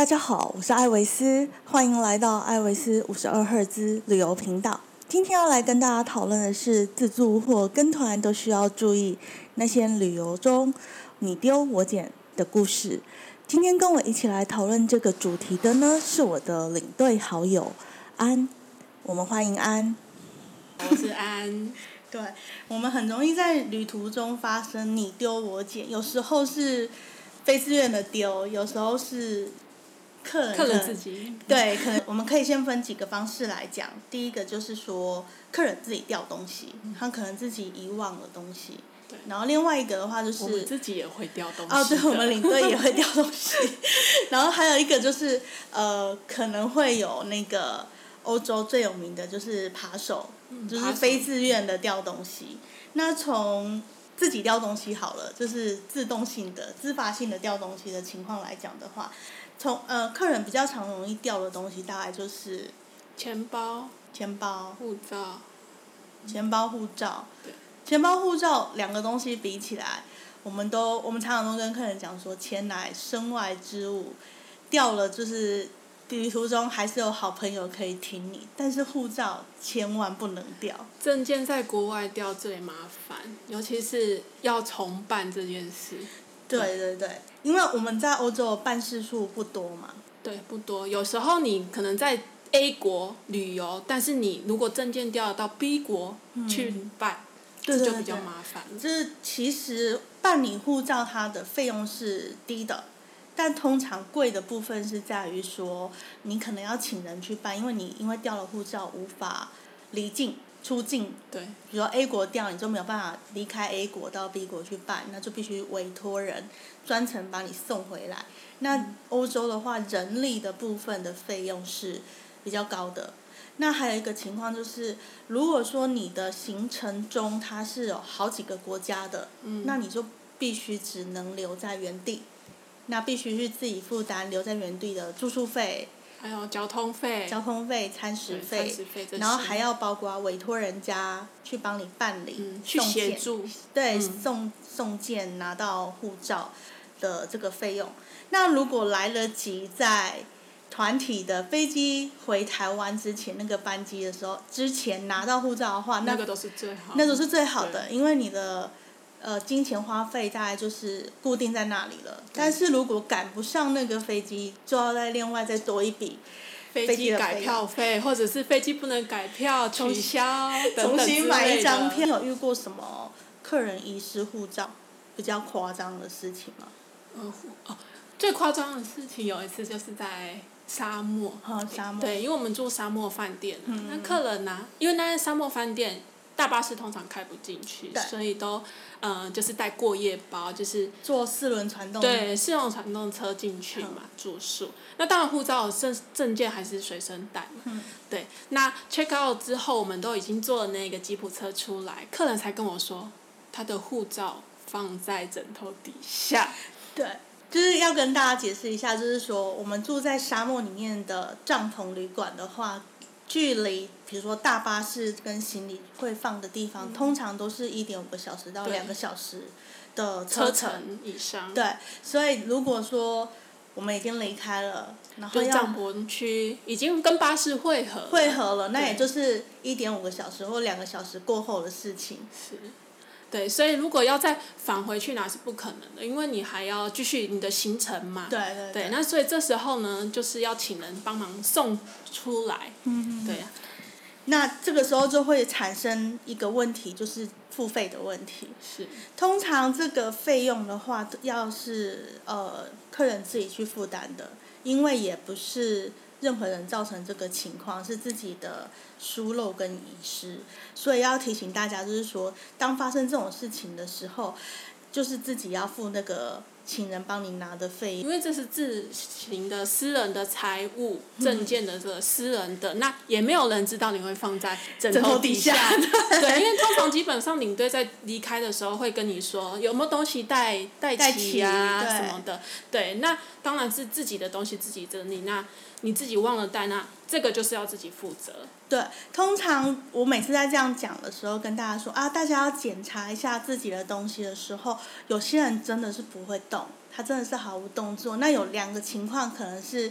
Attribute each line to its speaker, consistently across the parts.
Speaker 1: 大家好，我是艾维斯，欢迎来到艾维斯五十二赫兹旅游频道。今天要来跟大家讨论的是自助或跟团都需要注意那些旅游中你丢我捡的故事。今天跟我一起来讨论这个主题的呢，是我的领队好友安。我们欢迎安。
Speaker 2: 我是安。
Speaker 1: 对，我们很容易在旅途中发生你丢我捡，有时候是非自愿的丢，有时候是客人
Speaker 2: 客人自己
Speaker 1: 对，可能我们可以先分几个方式来讲。第一个就是说，客人自己掉东西，他可能自己遗忘了东西。
Speaker 2: 对。
Speaker 1: 然后另外一个的话就是，
Speaker 2: 我们自己也会掉东西。
Speaker 1: 哦，对，我们领队也会掉 东西。然后还有一个就是，呃，可能会有那个欧洲最有名的就是扒手，就是非自愿的掉东西。那从自己掉东西好了，就是自动性的、自发性的掉东西的情况来讲的话，从呃客人比较常容易掉的东西，大概就是
Speaker 2: 钱包、
Speaker 1: 钱包、
Speaker 2: 护照。
Speaker 1: 钱包、护照
Speaker 2: 对。
Speaker 1: 钱包、护照两个东西比起来，我们都我们常常都跟客人讲说，钱乃身外之物，掉了就是旅途中还是有好朋友可以挺你，但是护照千万不能掉。
Speaker 2: 证件在国外掉最麻烦，尤其是要重办这件事。
Speaker 1: 对对对，因为我们在欧洲的办事处不多嘛。
Speaker 2: 对，不多。有时候你可能在 A 国旅游，但是你如果证件掉了到 B 国去办，这就比较麻烦了。
Speaker 1: 就是其实办理护照它的费用是低的，但通常贵的部分是在于说，你可能要请人去办，因为你因为掉了护照无法离境出境，
Speaker 2: 对，
Speaker 1: 比如说 A 国掉，你就没有办法离开 A 国到 B 国去办，那就必须委托人专程把你送回来。那欧洲的话，人力的部分的费用是比较高的。那还有一个情况就是，如果说你的行程中它是有好几个国家的，
Speaker 2: 嗯
Speaker 1: 那你就必须只能留在原地，那必须是自己负担留在原地的住宿费、
Speaker 2: 还有交通费、
Speaker 1: 交通费、餐食
Speaker 2: 对
Speaker 1: 费然后
Speaker 2: 些
Speaker 1: 还要包括委托人家去帮你办理、
Speaker 2: 嗯去协助。
Speaker 1: 对，
Speaker 2: 嗯
Speaker 1: 送送件拿到护照的这个费用。那如果来得及在团体的飞机回台湾之前那个班机的时候，之前拿到护照的话，那
Speaker 2: 那个都是最好。
Speaker 1: 那都是最好的，因为你的呃金钱花费大概就是固定在那里了。但是如果赶不上那个飞机，就要再另外再多一笔
Speaker 2: 飞
Speaker 1: 飞机的费用
Speaker 2: 票费，或者是飞机不能改票、取消等
Speaker 1: 重新买一张票。有遇过什么客人遗失护照比较夸张的事情吗？
Speaker 2: 嗯，哦，最夸张的事情有一次就是在沙漠。
Speaker 1: 哈，沙漠。
Speaker 2: 对，因为我们住沙漠饭店，
Speaker 1: 嗯
Speaker 2: 那客人呢、因为那些沙漠饭店大巴士通常开不进去，所以都呃就是带过夜包，就是
Speaker 1: 坐四轮传动。
Speaker 2: 对四轮传动车进去嘛、住宿。那当然护照证证件还是随身带嘛。
Speaker 1: 嗯
Speaker 2: 对，那 check out 之后，我们都已经坐了那个吉普车出来，客人才跟我说，他的护照放在枕头底下。
Speaker 1: 对，就是要跟大家解释一下，就是说我们住在沙漠里面的帐篷旅馆的话，距离比如说大巴士跟行李会放的地方，通常都是一点五个小时到两个小时的
Speaker 2: 车
Speaker 1: 程。
Speaker 2: 程以上，
Speaker 1: 对，所以如果说我们已经离开了，然后要
Speaker 2: 已经跟巴士汇合了，
Speaker 1: 汇合了，那也就是一点五个小时或两个小时过后的事情。
Speaker 2: 是，对，所以如果要再返回去拿是不可能的，因为你还要继续你的行程嘛。
Speaker 1: 对对
Speaker 2: 对，那所以这时候呢，就是要请人帮忙送出来。
Speaker 1: 嗯
Speaker 2: 对呀、
Speaker 1: 那这个时候就会产生一个问题，就是付费的问题。
Speaker 2: 是，
Speaker 1: 通常这个费用的话，要是呃客人自己去负担的，因为也不是任何人造成这个情况，是自己的疏漏跟遗失，所以要提醒大家，就是说，当发生这种事情的时候，就是自己要付那个请人帮你拿的费用。
Speaker 2: 因为这是自行的私人的财务证件的这个私人的，那也没有人知道你会放在枕
Speaker 1: 枕头
Speaker 2: 底
Speaker 1: 底下
Speaker 2: 对，因为通常基本上领队在离开的时候会跟你说有没有东西带带
Speaker 1: 带
Speaker 2: 齐
Speaker 1: 啊、
Speaker 2: 什么的。对，那当然是自己的东西自己整理，那你自己忘了带，那这个就是要自己负责。
Speaker 1: 对，通常我每次在这样讲的时候，跟大家说啊，大家要检查一下自己的东西的时候，有些人真的是不会动，他真的是毫无动作。那有两个情况可能是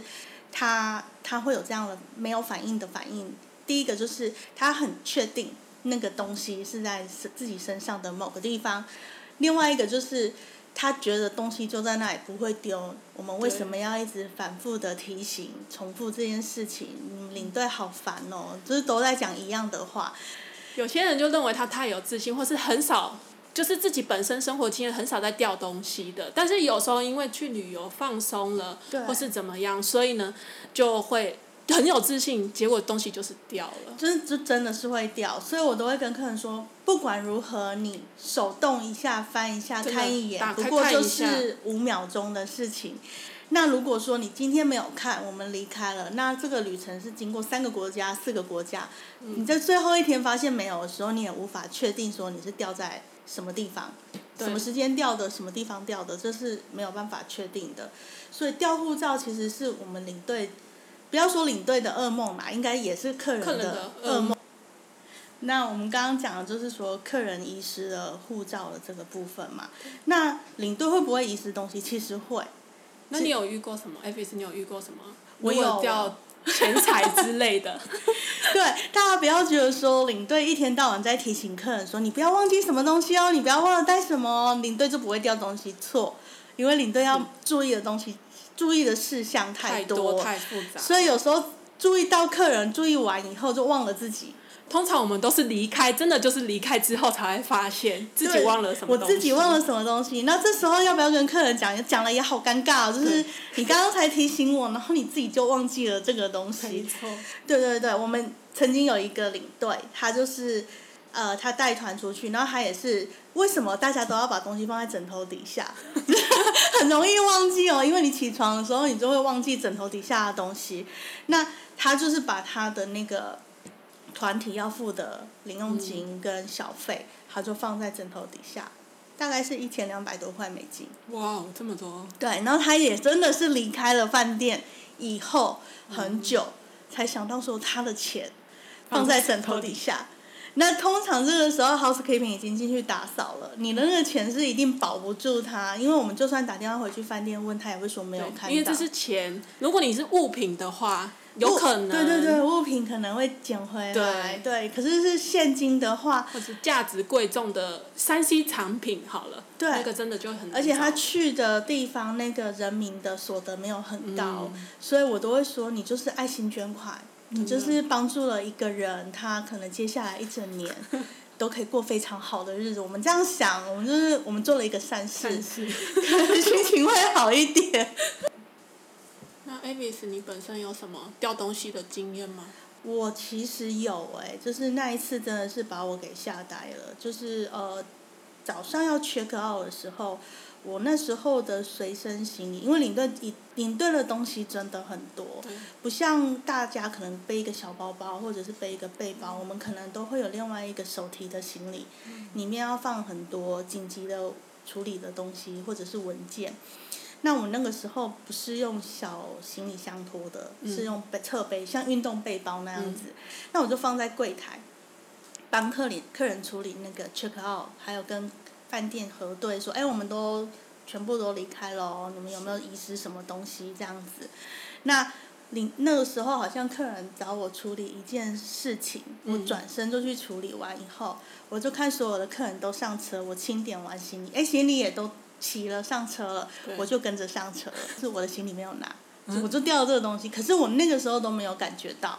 Speaker 1: 他他会有这样的没有反应的反应。第一个就是他很确定那个东西是在自己身上的某个地方，另外一个就是他觉得东西就在那里不会丢。我们为什么要一直反复的提醒、重复这件事情？领队好烦哦，就是都在讲一样的话。
Speaker 2: 有些人就认为他太有自信，或是很少，就是自己本身生活经验很少在掉东西的。但是有时候因为去旅游放松了，或是怎么样，所以呢就会很有自信，结果东西就是掉了。
Speaker 1: 就是就真的是会掉，所以我都会跟客人说，不管如何，你手动一下翻一下看一眼，不过就是五秒钟的事情。那如果说你今天没有看，我们离开了，那这个旅程是经过三个国家、四个国家，你在最后一天发现没有的时候，你也无法确定说你是掉在什么地方，什么时间掉的，什么地方掉的，这是没有办法确定的。所以掉护照其实是我们领队，不要说领队的噩梦嘛，应该也是客人的噩梦。那我们刚刚讲的就是说客人遗失了护照的这个部分嘛，那领队会不会遗失东西？其实会。
Speaker 2: 那你有遇过什么 f s 你有遇过什么？
Speaker 1: 我有
Speaker 2: 掉钱财之类的。
Speaker 1: 对，大家不要觉得说领队一天到晚在提醒客人说你不要忘记什么东西哦，你不要忘了带什么，领队就不会掉东西。错，因为领队要注意的东西、注意的事项
Speaker 2: 太
Speaker 1: 多，
Speaker 2: 太复杂，
Speaker 1: 所以有时候注意到客人，注意完以后就忘了自己。
Speaker 2: 通常我们都是离开，真的就是离开之后才会发现自己忘了什么
Speaker 1: 东西。我自己忘了什么东西，那这时候要不要跟客人讲？讲了也好尴尬，就是你刚刚才提醒我，然后你自己就忘记了这个东西。
Speaker 2: 没错。
Speaker 1: 对对对，我们曾经有一个领队，他就是呃，他带团出去，然后他也是为什么大家都要把东西放在枕头底下？很容易忘记哦，因为你起床的时候，你就会忘记枕头底下的东西。那他就是把他的那个。团体要付的零用金跟小费，他就放在枕头底下，大概是一千两百多块美金。
Speaker 2: 哇，这么多！
Speaker 1: 对，然后他也真的是离开了饭店以后很久，才想到说他的钱放在枕头底下。那通常这个时候，housekeeping 已经进去打扫了，你的那个钱是一定保不住它，因为我们就算打电话回去饭店问他，也会说没有看到。
Speaker 2: 因为这是钱，如果你是物品的话。有可能，
Speaker 1: 对对对，物品可能会捡回来，对，可是是现金的话，
Speaker 2: 或者价值贵重的山西产品好了，
Speaker 1: 对，
Speaker 2: 那个真的就很。
Speaker 1: 而且他去的地方那个人民的所得没有很高，所以我都会说你就是爱心捐款，你就是帮助了一个人，他可能接下来一整年 都可以过非常好的日子。我们这样想，我们就是我们做了一个善事，心情会好一点。
Speaker 2: 那 Avis，你本身有什么掉东西的经验吗？
Speaker 1: 我其实有哎，就是那一次真的是把我给吓呆了。就是呃，早上要 check out 的时候，我那时候的随身行李，因为领队领领队的东西真的很多，不像大家可能背一个小包包或者是背一个背包，我们可能都会有另外一个手提的行李，里面要放很多紧急的处理的东西或者是文件。那我那个时候不是用小行李箱拖的，是用背侧背，像运动背包那样子。那我就放在柜台，帮客里客人处理那个 check out，还有跟饭店核对说，哎，我们都全部都离开了，你们有没有遗失什么东西这样子？那领那个时候好像客人找我处理一件事情，我转身就去处理完以后，我就看所有的客人都上车，我清点完行李，哎，行李也都。齐了上车了，我就跟着上车了。是我的行李没有拿，我就掉了这个东西。可是我那个时候都没有感觉到，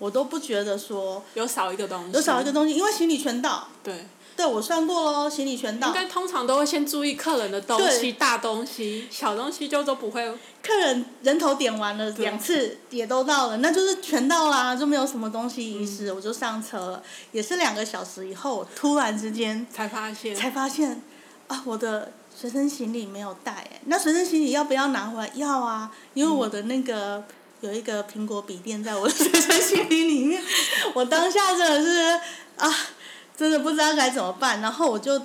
Speaker 1: 我都不觉得说
Speaker 2: 有少一个东西，
Speaker 1: 有少一个东西，因为行李全到。
Speaker 2: 对。
Speaker 1: 对，我算过喽，行李全到。
Speaker 2: 应该通常都会先注意客人的东西，大东西、小东西就都不会。
Speaker 1: 客人人头点完了两次，也都到了，那就是全到啦，就没有什么东西遗失，我就上车了。也是两个小时以后，突然之间
Speaker 2: 才发现，
Speaker 1: 才发现啊，我的。随身行李没有带哎，那随身行李要不要拿回来？要啊，因为我的那个有一个苹果笔电在我的随身行李里面，我当下真的是啊，真的不知道该怎么办。然后我就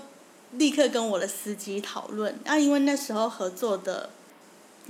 Speaker 1: 立刻跟我的司机讨论，啊，因为那时候合作的，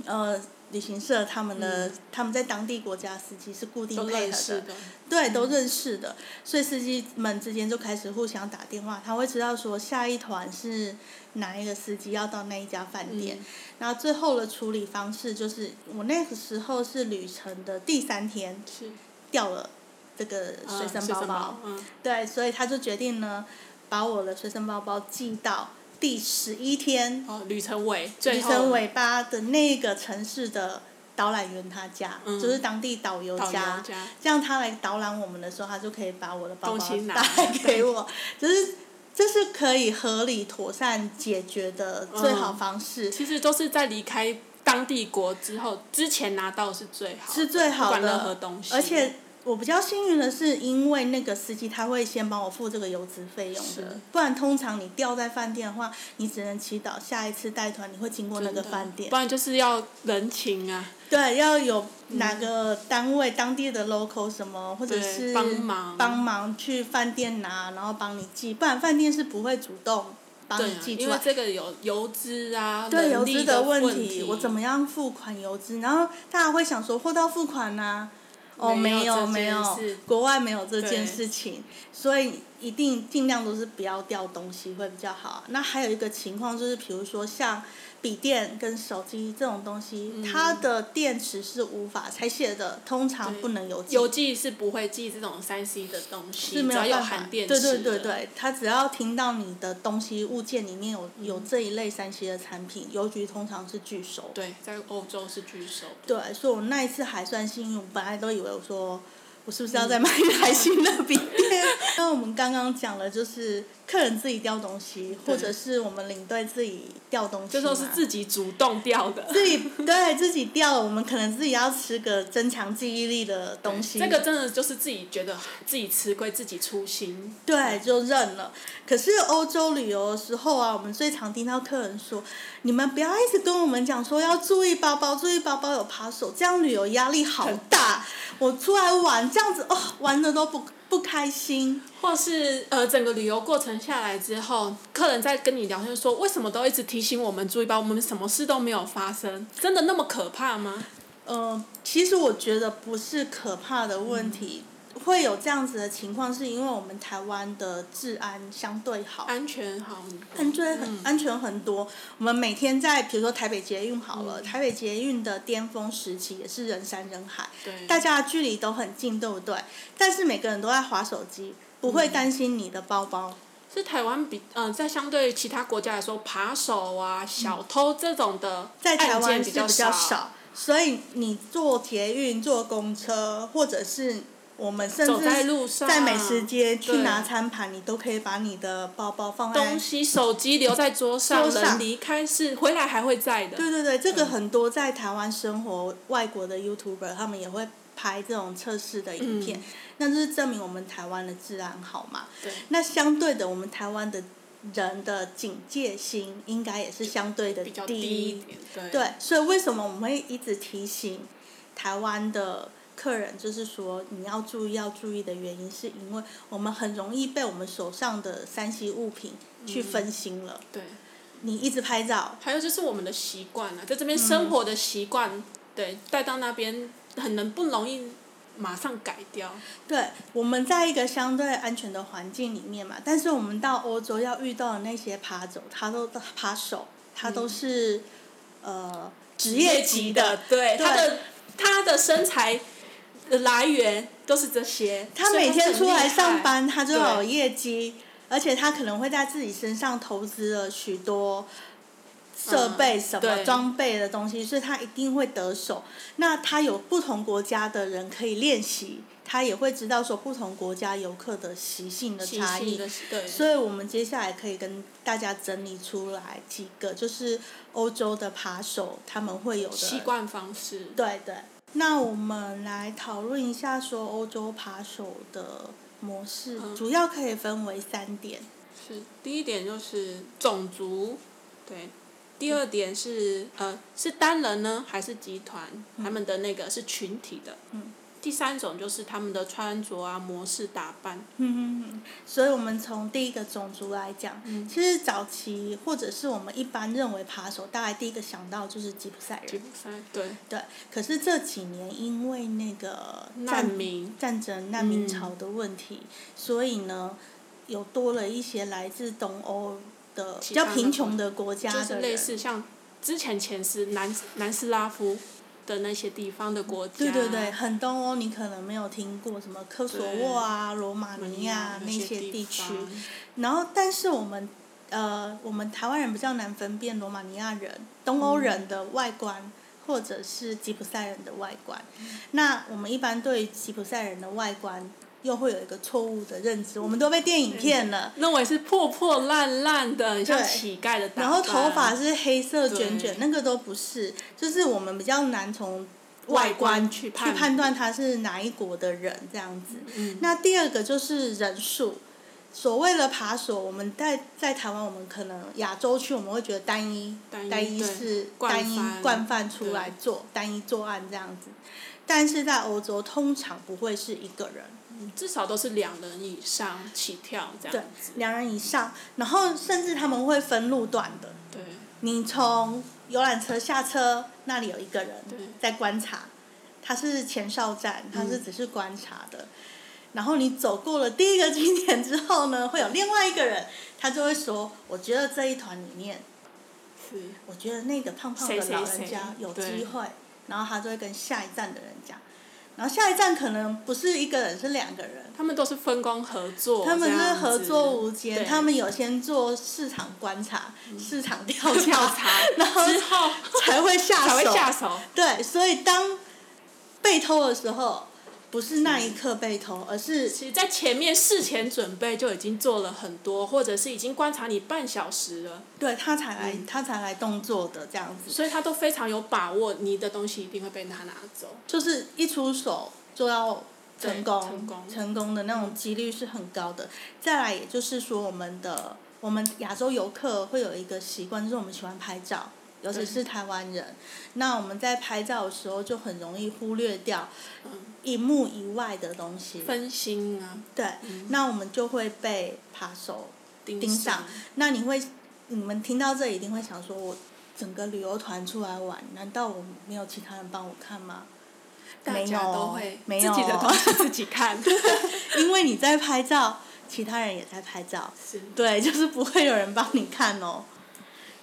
Speaker 1: 呃，旅行社他们的他们在当地国家司机是固定配合
Speaker 2: 的，
Speaker 1: 对，都认识的，所以司机们之间就开始互相打电话，他会知道说下一团是哪一个司机要到那一家饭店，然后最后的处理方式就是我那个时候是旅程的第三天，是。掉了这个随身包包，对，所以他就决定呢，把我的随身包包寄到。第十一天，
Speaker 2: 旅程尾，
Speaker 1: 旅程尾巴的那个城市的导览员他家，就是当地导游家，这样他来导览我们的时候，他就可以把我的包包带给我，就是这是可以合理妥善解决的最好方式。
Speaker 2: 其实都是在离开当地国之后，之前拿到是最好，
Speaker 1: 是最好
Speaker 2: 的，任何东西，
Speaker 1: 而且。我比较幸运的是，因为那个司机他会先帮我付这个油资费用的，不然通常你掉在饭店的话，你只能祈祷下一次带团你会经过那个饭店。
Speaker 2: 不然就是要人情啊。
Speaker 1: 对，要有哪个单位当地的 local 什么，或者是帮
Speaker 2: 忙
Speaker 1: 帮忙去饭店拿，然后帮你寄，不然饭店是不会主动帮你寄出来。
Speaker 2: 因为这个有油资啊，
Speaker 1: 对油资
Speaker 2: 的
Speaker 1: 问
Speaker 2: 题，
Speaker 1: 我怎么样付款油资？然后大家会想说，货到付款呐。哦，没有没有，国外没有这件事情，所以一定尽量都是不要掉东西会比较好。那还有一个情况就是，比如说像。笔电跟手机这种东西，它的电池是无法拆卸的，通常不能邮寄。
Speaker 2: 邮寄是不会寄这种三 C 的东西，
Speaker 1: 是没有
Speaker 2: 办法。对
Speaker 1: 对对对，它只要听到你的东西物件里面有有这一类三 C 的产品，邮局通常是拒收。
Speaker 2: 对，在欧洲是拒收。
Speaker 1: 对，所以我那一次还算幸运，本来都以为我说。我是不是要再买一台新的笔电？那我们刚刚讲了，就是客人自己掉东西，或者是我们领队自己掉东西。
Speaker 2: 这时候是自己主动掉的。
Speaker 1: 自己对自己掉，我们可能自己要吃个增强记忆力的东西。
Speaker 2: 这个真的就是自己觉得自己吃亏，自己粗心。
Speaker 1: 对，就认了。可是欧洲旅游的时候啊，我们最常听到客人说：“你们不要一直跟我们讲说要注意包包，注意包包有扒手，这样旅游压力好大。”我出来玩这样子哦，玩的都不不开心。
Speaker 2: 或是呃，整个旅游过程下来之后，客人在跟你聊天说，为什么都一直提醒我们注意吧，我们什么事都没有发生，真的那么可怕吗？
Speaker 1: 呃，其实我觉得不是可怕的问题。会有这样子的情况，是因为我们台湾的治安相对好，
Speaker 2: 安全好，
Speaker 1: 安全很安全很多。我们每天在，比如说台北捷运好了，台北捷运的巅峰时期也是人山人海，大家的距离都很近，对不对？但是每个人都在划手机，不会担心你的包包。
Speaker 2: 是台湾比嗯，在相对其他国家来说，扒手啊、小偷这种的
Speaker 1: 在台湾
Speaker 2: 比较
Speaker 1: 少，所以你坐捷运、坐公车或者是。我们甚至在美食街去拿餐盘，你都可以把你的包包放在
Speaker 2: 东西、手机留在桌上，人离开是回来还会在的。
Speaker 1: 对对对，这个很多在台湾生活外国的 YouTuber，他们也会拍这种测试的影片，那就是证明我们台湾的治安好嘛。
Speaker 2: 对。
Speaker 1: 那相对的，我们台湾的人的警戒心应该也是相对的低
Speaker 2: 一点。
Speaker 1: 对。对，所以为什么我们会一直提醒台湾的？客人就是说，你要注意要注意的原因，是因为我们很容易被我们手上的三 C 物品去分心了。
Speaker 2: 对。
Speaker 1: 你一直拍照。
Speaker 2: 还有就是我们的习惯啊，在这边生活的习惯，对，带到那边很能不容易马上改掉。
Speaker 1: 对，我们在一个相对安全的环境里面嘛，但是我们到欧洲要遇到的那些扒手，他都扒手，他都是呃职业级的，
Speaker 2: 对，他的他的身材。的来源都是这些。
Speaker 1: 他每天出来上班，他就有业绩，而且他可能会在自己身上投资了许多设备、什么装备的东西，所以他一定会得手。那他有不同国家的人可以练习，他也会知道说不同国家游客的习性的差异。
Speaker 2: 对。
Speaker 1: 所以我们接下来可以跟大家整理出来几个，就是欧洲的扒手他们会有的
Speaker 2: 习惯方式。
Speaker 1: 对对。那我们来讨论一下，说欧洲扒手的模式，主要可以分为三点。
Speaker 2: 是，第一点就是种族，对。第二点是呃，是单人呢，还是集团？他们的那个是群体的。
Speaker 1: 嗯。
Speaker 2: 第三种就是他们的穿着啊、模式打扮。
Speaker 1: 嗯嗯所以我们从第一个种族来讲，其实早期或者是我们一般认为扒手，大概第一个想到就是吉普赛人。
Speaker 2: 吉普赛对。
Speaker 1: 对，可是这几年因为那个
Speaker 2: 难民
Speaker 1: 战争、难民潮的问题，所以呢，有多了一些来自东欧的比较贫穷的国家的
Speaker 2: 就是类似像之前前斯南南斯拉夫。的那些地方的国家，
Speaker 1: 对对对，很东欧你可能没有听过什么科索沃啊、罗马尼亚那些地区，然后但是我们呃，我们台湾人比较难分辨罗马尼亚人、东欧人的外观，或者是吉普赛人的外观。那我们一般对吉普赛人的外观。又会有一个错误的认知，我们都被电影骗了，
Speaker 2: 认为是破破烂烂的，像乞丐的
Speaker 1: 然后头发是黑色卷卷，那个都不是，就是我们比较难从外观去判。断他是哪一国的人这样子。那第二个就是人数，所谓的扒手，我们在在台湾，我们可能亚洲区我们会觉得单一，单一是单一惯犯。出来做单一作案这样子，但是在欧洲通常不会是一个人。
Speaker 2: 至少都是两人以上起跳这样子。
Speaker 1: 对，两人以上，然后甚至他们会分路段的。
Speaker 2: 对。
Speaker 1: 你从游览车下车，那里有一个人在观察，他是前哨站，他是只是观察的。然后你走过了第一个景点之后呢，会有另外一个人，他就会说：“我觉得这一团里面，
Speaker 2: 是，
Speaker 1: 我觉得那个胖胖的老人家有机会。”然后他就会跟下一站的人讲。然后下一站可能不是一个人，是两个人。
Speaker 2: 他们都是分工合作。
Speaker 1: 他们是合作无间，他们有先做市场观察、市场 调查，然后才会下手。
Speaker 2: 才会下手。
Speaker 1: 对，所以当被偷的时候。不是那一刻被偷，而是
Speaker 2: 其实在前面事前准备就已经做了很多，或者是已经观察你半小时了。
Speaker 1: 对他才来，他才来动作的这样子。
Speaker 2: 所以他都非常有把握，你的东西一定会被他拿走。
Speaker 1: 就是一出手就要成功，
Speaker 2: 成功，
Speaker 1: 成功的那种几率是很高的。再来，也就是说，我们的我们亚洲游客会有一个习惯，就是我们喜欢拍照。尤其是台湾人，那我们在拍照的时候就很容易忽略掉，荧幕以外的东西。
Speaker 2: 分心啊。
Speaker 1: 对，那我们就会被扒手盯上。那你会，你们听到这一定会想说，我整个旅游团出来玩，难道我没有其他人帮我看吗？
Speaker 2: 没有，
Speaker 1: 没有。
Speaker 2: 自己的东西 自己看。
Speaker 1: 因为你在拍照，其他人也在拍照。
Speaker 2: 是。
Speaker 1: 对，就是不会有人帮你看哦。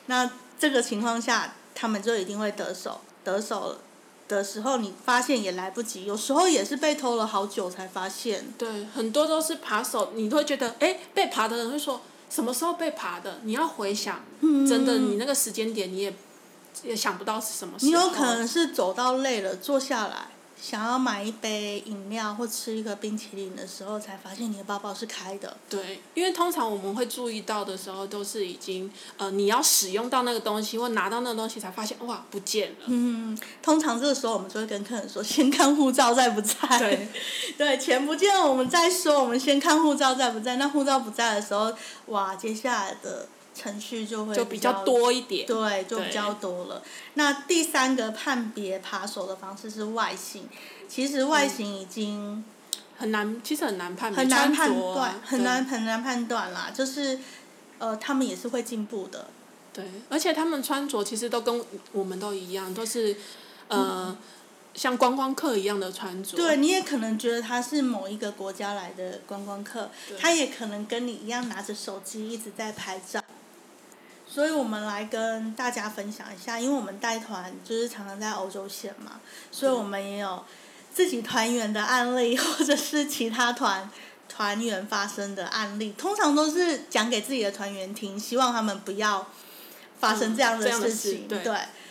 Speaker 1: 那。这个情况下，他们就一定会得手。得手的时候，你发现也来不及。有时候也是被偷了好久才发现。
Speaker 2: 对，很多都是扒手，你会觉得，哎，被扒的人会说，什么时候被扒的？你要回想，真的，你那个时间点你也也想不到是什么时候。
Speaker 1: 你有可能是走到累了，坐下来。想要买一杯饮料或吃一个冰淇淋的时候，才发现你的包包是开的。
Speaker 2: 对，因为通常我们会注意到的时候，都是已经呃你要使用到那个东西或拿到那个东西，才发现哇不见了。
Speaker 1: 嗯，通常这个时候我们就会跟客人说，先看护照在不在。
Speaker 2: 对。
Speaker 1: 对，钱不见了我们再说，我们先看护照在不在。那护照不在的时候，哇，接下来的。程序就会
Speaker 2: 就比较多一点，
Speaker 1: 对，就比较多了。那第三个判别扒手的方式是外形，其实外形已经
Speaker 2: 很难，其实很难判别，
Speaker 1: 很难判断，很难很难判断啦。就是，呃，他们也是会进步的。
Speaker 2: 对，而且他们穿着其实都跟我们都一样，都是呃，像观光客一样的穿着。
Speaker 1: 对，你也可能觉得他是某一个国家来的观光客，他也可能跟你一样拿着手机一直在拍照。所以我们来跟大家分享一下，因为我们带团就是常常在欧洲线嘛，所以我们也有自己团员的案例，或者是其他团 团员发生的案例，通常都是讲给自己的团员听，希望他们不要发生这样的事情。对，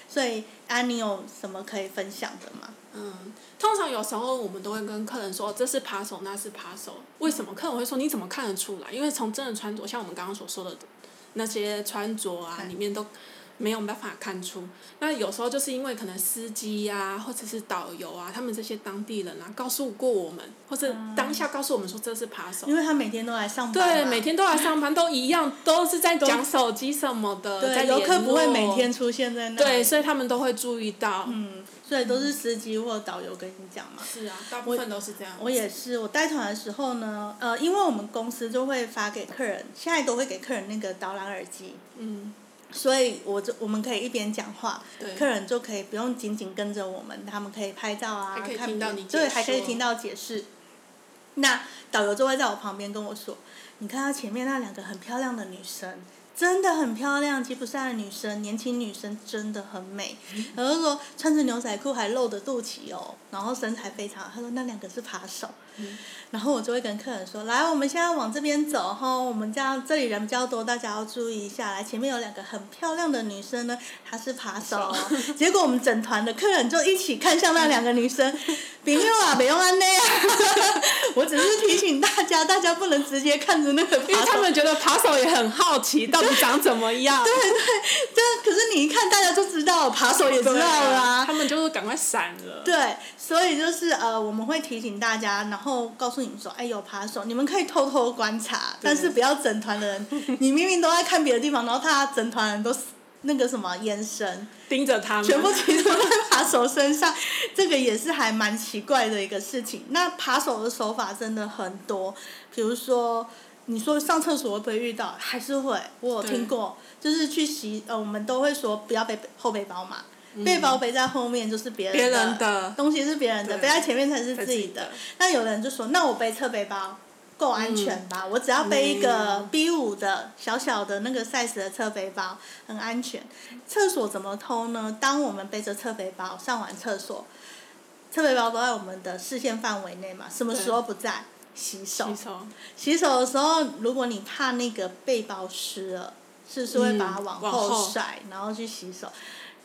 Speaker 1: 所以安妮有什么可以分享的吗？
Speaker 2: 嗯，通常有时候我们都会跟客人说，这是扒手，那是扒手。为什么客人会说你怎么看得出来？因为从真的穿着，像我们刚刚所说的。那些穿着啊，里面都没有办法看出。那有时候就是因为可能司机呀，或者是导游啊，他们这些当地人啊，告诉过我们，或者当下告诉我们说这是扒手。
Speaker 1: 因为他每天都来上班。
Speaker 2: 对，每天都来上班，都一样，都是在讲手机什么的。
Speaker 1: 对，游客不会每天出现在那。
Speaker 2: 对，所以他们都会注意到。
Speaker 1: 嗯，所以都是司机或导游跟你讲嘛。
Speaker 2: 是啊，大部分都是这样。
Speaker 1: 我也是，我带团的时候呢，呃，因为我们公司就会发给客人，现在都会给客人那个导览耳机。
Speaker 2: 嗯。
Speaker 1: 所以，我就我们可以一边讲话，客人就可以不用紧紧跟着我们，他们可以拍照啊，
Speaker 2: 还可以听到你
Speaker 1: 对，还可以听到解释。那导游就会在我旁边跟我说：“你看他前面那两个很漂亮的女生。”真的很漂亮，吉普赛的女生，年轻女生真的很美。然后说穿着牛仔裤还露着肚脐哦，然后身材非常好。他说那两个是扒手。然后我就会跟客人说：来，我们现在往这边走哈，我们这样这里人比较多，大家要注意一下。来，前面有两个很漂亮的女生呢，她是扒手。结果我们整团的客人就一起看向那两个女生，别用啊，别用啊那样。我只是提醒大家，大家不能直接看着那个，
Speaker 2: 因为他们觉得扒手也很好奇，到底长怎么样。
Speaker 1: 对 对，这可是你一看，大家就知道，扒手也知道啦。
Speaker 2: 他们就是赶快闪了。
Speaker 1: 对，所以就是呃，我们会提醒大家，然后告诉。你们说，哎，有扒手，你们可以偷偷观察，但是不要整团的人。你明明都在看别的地方，然后他整团人都那个什么眼神
Speaker 2: 盯着他们，
Speaker 1: 全部集中在扒手身上，这个也是还蛮奇怪的一个事情。那扒手的手法真的很多，比如说你说上厕所会不会遇到？还是会，我有听过，就是去洗呃，我们都会说不要背后背包嘛。背包背在后面就是别人的，东西是别人的，背在前面才是自己的。那有人就说：“那我背侧背包够安全吧？我只要背一个 B 五的小小的那个 size 的侧背包，很安全。”厕所怎么偷呢？当我们背着侧背包上完厕所，侧背包都在我们的视线范围内嘛？什么时候不在？洗手。
Speaker 2: 洗手。
Speaker 1: 洗手的时候，如果你怕那个背包湿了，是不是会把它往后甩，然后去洗手？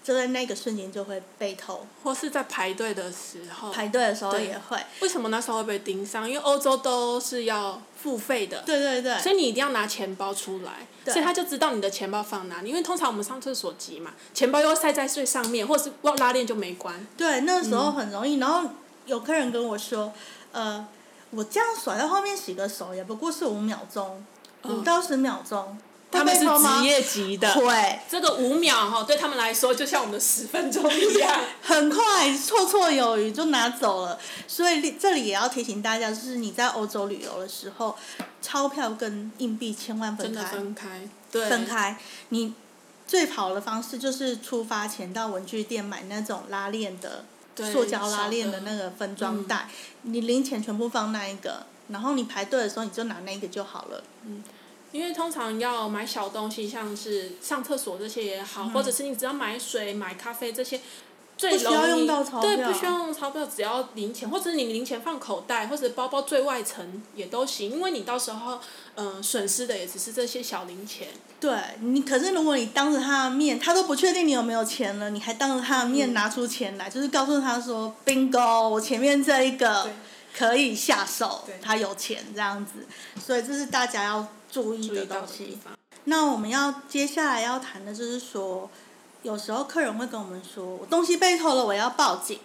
Speaker 1: 就在那个瞬间就会被偷，
Speaker 2: 或是在排队的时候。
Speaker 1: 排队的时候也会。
Speaker 2: 为什么那时候会被盯上？因为欧洲都是要付费的。
Speaker 1: 对对对。
Speaker 2: 所以你一定要拿钱包出来，所以他就知道你的钱包放哪里。因为通常我们上厕所急嘛，钱包又塞在最上面，或是忘拉链就没关。
Speaker 1: 对，那时候很容易。然后有客人跟我说：“呃，我这样甩在后面洗个手，也不过是五秒钟，五到十秒钟。”
Speaker 2: 他们是职业级的，
Speaker 1: 会
Speaker 2: 这个五秒哈，对他们来说就像我们的十分钟一样，
Speaker 1: 很快，绰绰有余就拿走了。所以这里也要提醒大家，就是你在欧洲旅游的时候，钞票跟硬币千万分开，
Speaker 2: 分开，对，
Speaker 1: 分开。你最好的方式就是出发前到文具店买那种拉链的，塑胶拉链的那个分装袋，你零钱全部放那一个，然后你排队的时候你就拿那个就好了。
Speaker 2: 嗯。因为通常要买小东西，像是上厕所这些也好，或者是你只要买水、买咖啡这些，最容易对不需要用钞票，只要零钱，或者你零钱放口袋或者包包最外层也都行，因为你到时候嗯损失的也只是这些小零钱。
Speaker 1: 对你，可是如果你当着他的面，他都不确定你有没有钱了，你还当着他的面拿出钱来，就是告诉他说：“bingo，我前面这一个可以下手，他有钱这样子。”所以这是大家要。注意的东西。那我们要接下来要谈的就是说，有时候客人会跟我们说，我东西被偷了，我要报警。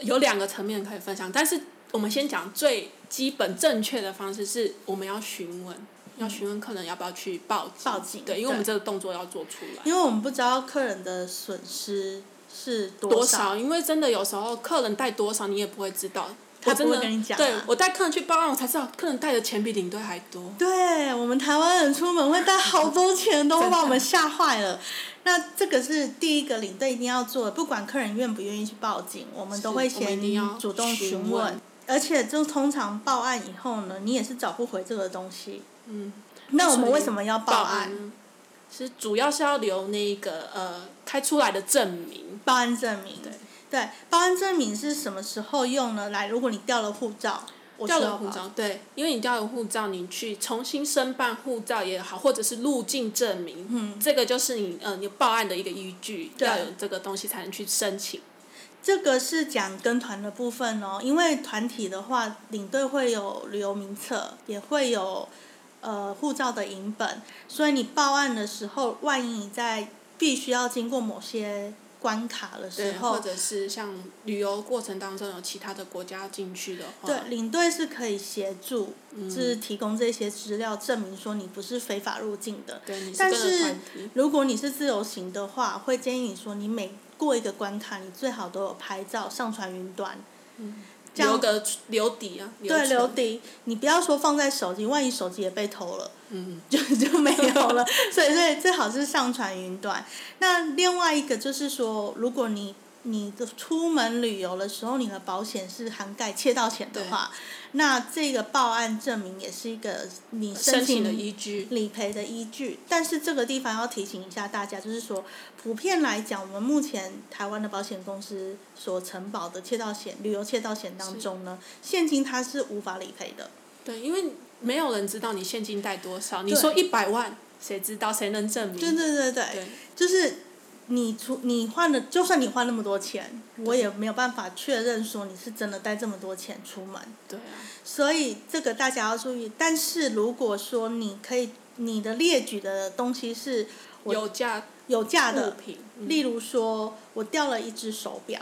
Speaker 2: 有两个层面可以分享，但是我们先讲最基本正确的方式是，我们要询问，要询问客人要不要去报警。
Speaker 1: 报警。
Speaker 2: 对，因为我们这个动作要做出来。
Speaker 1: 因为我们不知道客人的损失是
Speaker 2: 多
Speaker 1: 少，
Speaker 2: 因为真的有时候客人带多少，你也不会知道。
Speaker 1: 他不会跟你讲。
Speaker 2: 对，我带客人去报案，我才知道客人带的钱比领队还多。
Speaker 1: 对，我们台湾人出门会带好多钱，都会把我们吓坏了。那这个是第一个领队一定要做的，不管客人愿不愿意去报警，我们都会先主动询问。而且，就通常报案以后呢，你也是找不回这个东西。
Speaker 2: 嗯。
Speaker 1: 那我们为什么要
Speaker 2: 报
Speaker 1: 案？
Speaker 2: 是主要是要留那个呃开出来的证明。
Speaker 1: 报案证明。对。对，报案证明是什么时候用呢？来，如果你掉了护照，
Speaker 2: 掉了护照，对，因为你掉了护照，你去重新申办护照也好，或者是入境证明，嗯，这个就是你呃你报案的一个依据，要有这个东西才能去申请。
Speaker 1: 这个是讲跟团的部分哦，因为团体的话，领队会有旅游名册，也会有呃护照的影本，所以你报案的时候，万一你在必须要经过某些。关卡的时候，
Speaker 2: 或者是像旅游过程当中有其他的国家进去的话，
Speaker 1: 对，领队是可以协助，就是提供这些资料，证明说你不是非法入境的。
Speaker 2: 对，
Speaker 1: 但是如果你是自由行的话，会建议你说你每过一个关卡，你最好都有拍照上传云端。
Speaker 2: 嗯。留个留底啊。对，
Speaker 1: 留底。你不要说放在手机，万一手机也被偷了，嗯，就就没有了。所以，所以最好是上传云端。那另外一个就是说，如果你你的出门旅游的时候，你的保险是涵盖窃盗险的话，那这个报案证明也是一个你申请
Speaker 2: 的依据，
Speaker 1: 理赔的依据。但是这个地方要提醒一下大家，就是说，普遍来讲，我们目前台湾的保险公司所承保的窃盗险、旅游窃盗险当中呢，现金它是无法理赔的。
Speaker 2: 对，因为没有人知道你现金带多少。你说一百万，谁知道？谁能证明？
Speaker 1: 对对对对，就是。你出你换了，就算你花那么多钱，我也没有办法确认说你是真的带这么多钱出门。
Speaker 2: 对啊。
Speaker 1: 所以这个大家要注意。但是如果说你可以，你的列举的东西是
Speaker 2: 有价
Speaker 1: 有价的
Speaker 2: 品，
Speaker 1: 例如说我掉了一只手表，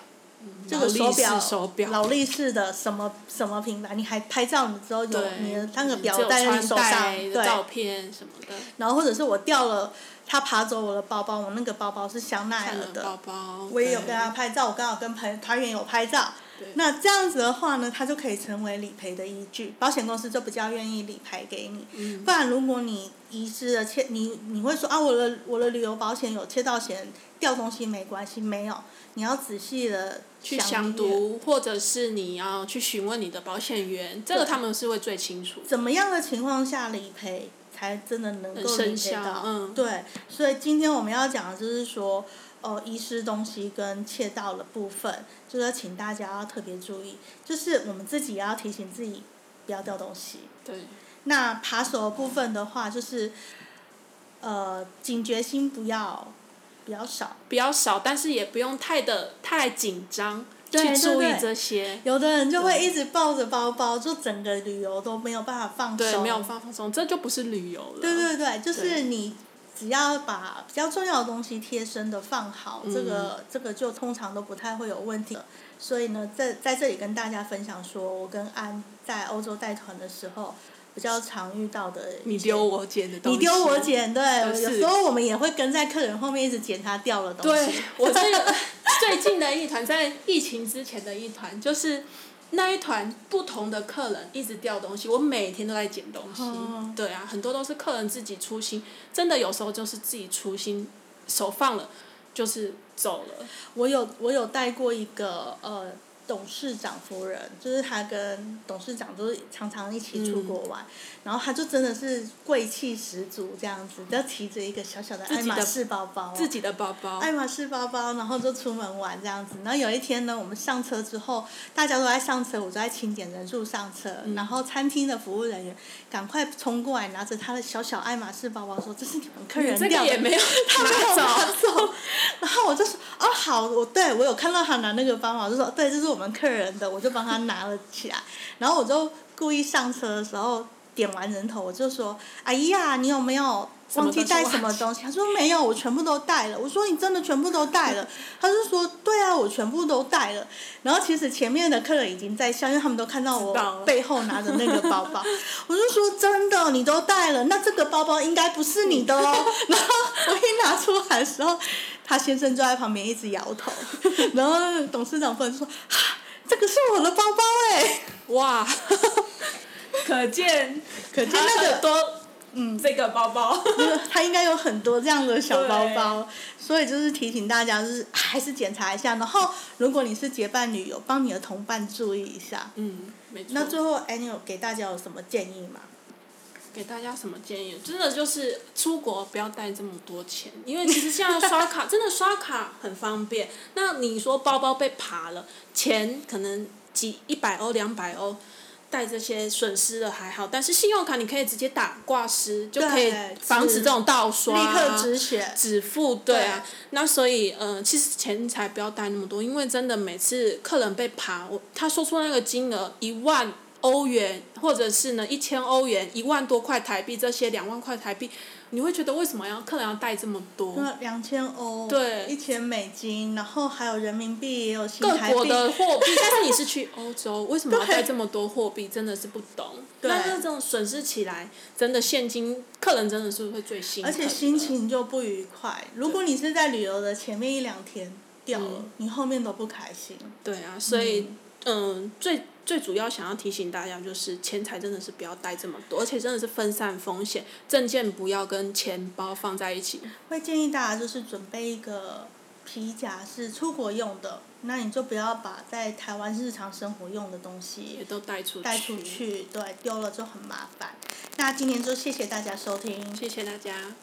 Speaker 1: 这个
Speaker 2: 手表
Speaker 1: 劳力士的什么什么品牌，你还拍照你之后有你的那个表戴在手上，对。
Speaker 2: 照片什么的。
Speaker 1: 然后或者是我掉了。他爬走我的包包，我那个包包是香奈儿的，包包我也有跟他拍照，我刚好跟朋团员有拍照。那这样子的话呢，他就可以成为理赔的依据，保险公司就比较愿意理赔给你。不然如果你遗失了窃，你你会说啊，我的我的旅游保险有窃盗险，掉东西没关系，没有，你要仔细的
Speaker 2: 去详读，或者是你要去询问你的保险员，这个他们是会最清楚。
Speaker 1: 怎么样的情况下理赔？才真的能够理解到，对，所以今天我们要讲的就是说，呃，遗失东西跟窃盗的部分，就是要请大家要特别注意，就是我们自己也要提醒自己不要掉东西。
Speaker 2: 对。
Speaker 1: 那扒手的部分的话，就是，呃，警觉心不要比较少，
Speaker 2: 比较少，但是也不用太的太紧张。去注意这些，
Speaker 1: 有的人就会一直抱着包包，就整个旅游都没有办法放松。
Speaker 2: 对，没有放放松，这就不是旅游了。
Speaker 1: 对对对，就是你只要把比较重要的东西贴身的放好，这个这个就通常都不太会有问题。所以呢，在在这里跟大家分享说，我跟安在欧洲带团的时候。比较常遇到的，
Speaker 2: 你丢我捡的东
Speaker 1: 西。你丢我捡，对，有时候我们也会跟在客人后面一直捡他掉的东西。
Speaker 2: 对，我这个 最近的一团，在疫情之前的一团，就是那一团不同的客人一直掉东西，我每天都在捡东西。对啊，很多都是客人自己粗心，真的有时候就是自己粗心，手放了，就是走了。
Speaker 1: 我有我有带过一个呃。董事长夫人，就是她跟董事长都是常常一起出国玩，然后她就真的是贵气十足这样子，就提着一个小小的爱马仕包包，
Speaker 2: 自己的包包，
Speaker 1: 爱马仕包包，然后就出门玩这样子。然后有一天呢，我们上车之后，大家都在上车，我就在清点人数上车，然后餐厅的服务人员赶快冲过来，拿着他的小小爱马仕包包说：“这是你们客人掉的。”他没有 拿走。然后我就说：“哦，好，我对我有看到他拿那个包包，我就说对，这是我。”我们客人的，我就帮他拿了起来，然后我就故意上车的时候点完人头，我就说：“哎呀，你有没有忘记带什么东西？”他说：“没有，我全部都带了。”我说：“你真的全部都带了？”他就说：“对啊，我全部都带了。”然后其实前面的客人已经在笑，因为他们都看到我背后拿着那个包包。我就说：“真的，你都带了，那这个包包应该不是你的哦。”然后我一拿出来的时候。他先生就在旁边一直摇头，然后董事长夫人说：“这个是我的包包哎！”
Speaker 2: 哇，可见
Speaker 1: 可见那个
Speaker 2: 多嗯，这个包包，
Speaker 1: 它应该有很多这样的小包包，所以就是提醒大家，就是还是检查一下。然后，如果你是结伴旅游，帮你的同伴注意一下。
Speaker 2: 嗯，没错。
Speaker 1: 那最后，Annie 给大家有什么建议吗？
Speaker 2: 给大家什么建议？真的就是出国不要带这么多钱，因为其实现在刷卡真的刷卡很方便。那你说包包被扒了，钱可能几一百欧、两百欧，带这些损失的还好。但是信用卡你可以直接打挂失，就可以防止这种盗刷。
Speaker 1: 立刻止血。
Speaker 2: 止付对啊，那所以呃，其实钱财不要带那么多，因为真的每次客人被扒，我他说出那个金额一万。欧元，或者是呢，一千欧元，一万多块台币，这些两万块台币，你会觉得为什么要客人要带这么多？
Speaker 1: 那两千欧，
Speaker 2: 对，
Speaker 1: 一千美金，然后还有人民币，也有新台
Speaker 2: 币。各国的货币，但是你是去欧洲，为什么要带这么多货币？真的是不懂。但是这种损失起来，真的现金，客人真的是会最心。
Speaker 1: 而且心情就不愉快。如果你是在旅游的前面一两天。掉了，你后面都不开心。
Speaker 2: 对啊，所以嗯，最最主要想要提醒大家就是，钱财真的是不要带这么多，而且真的是分散风险，证件不要跟钱包放在一起。
Speaker 1: 会建议大家就是准备一个皮夹是出国用的，那你就不要把在台湾日常生活用的东西
Speaker 2: 也都带出去，
Speaker 1: 带出去，对，丢了就很麻烦。那今天就谢谢大家收听，
Speaker 2: 谢谢大家。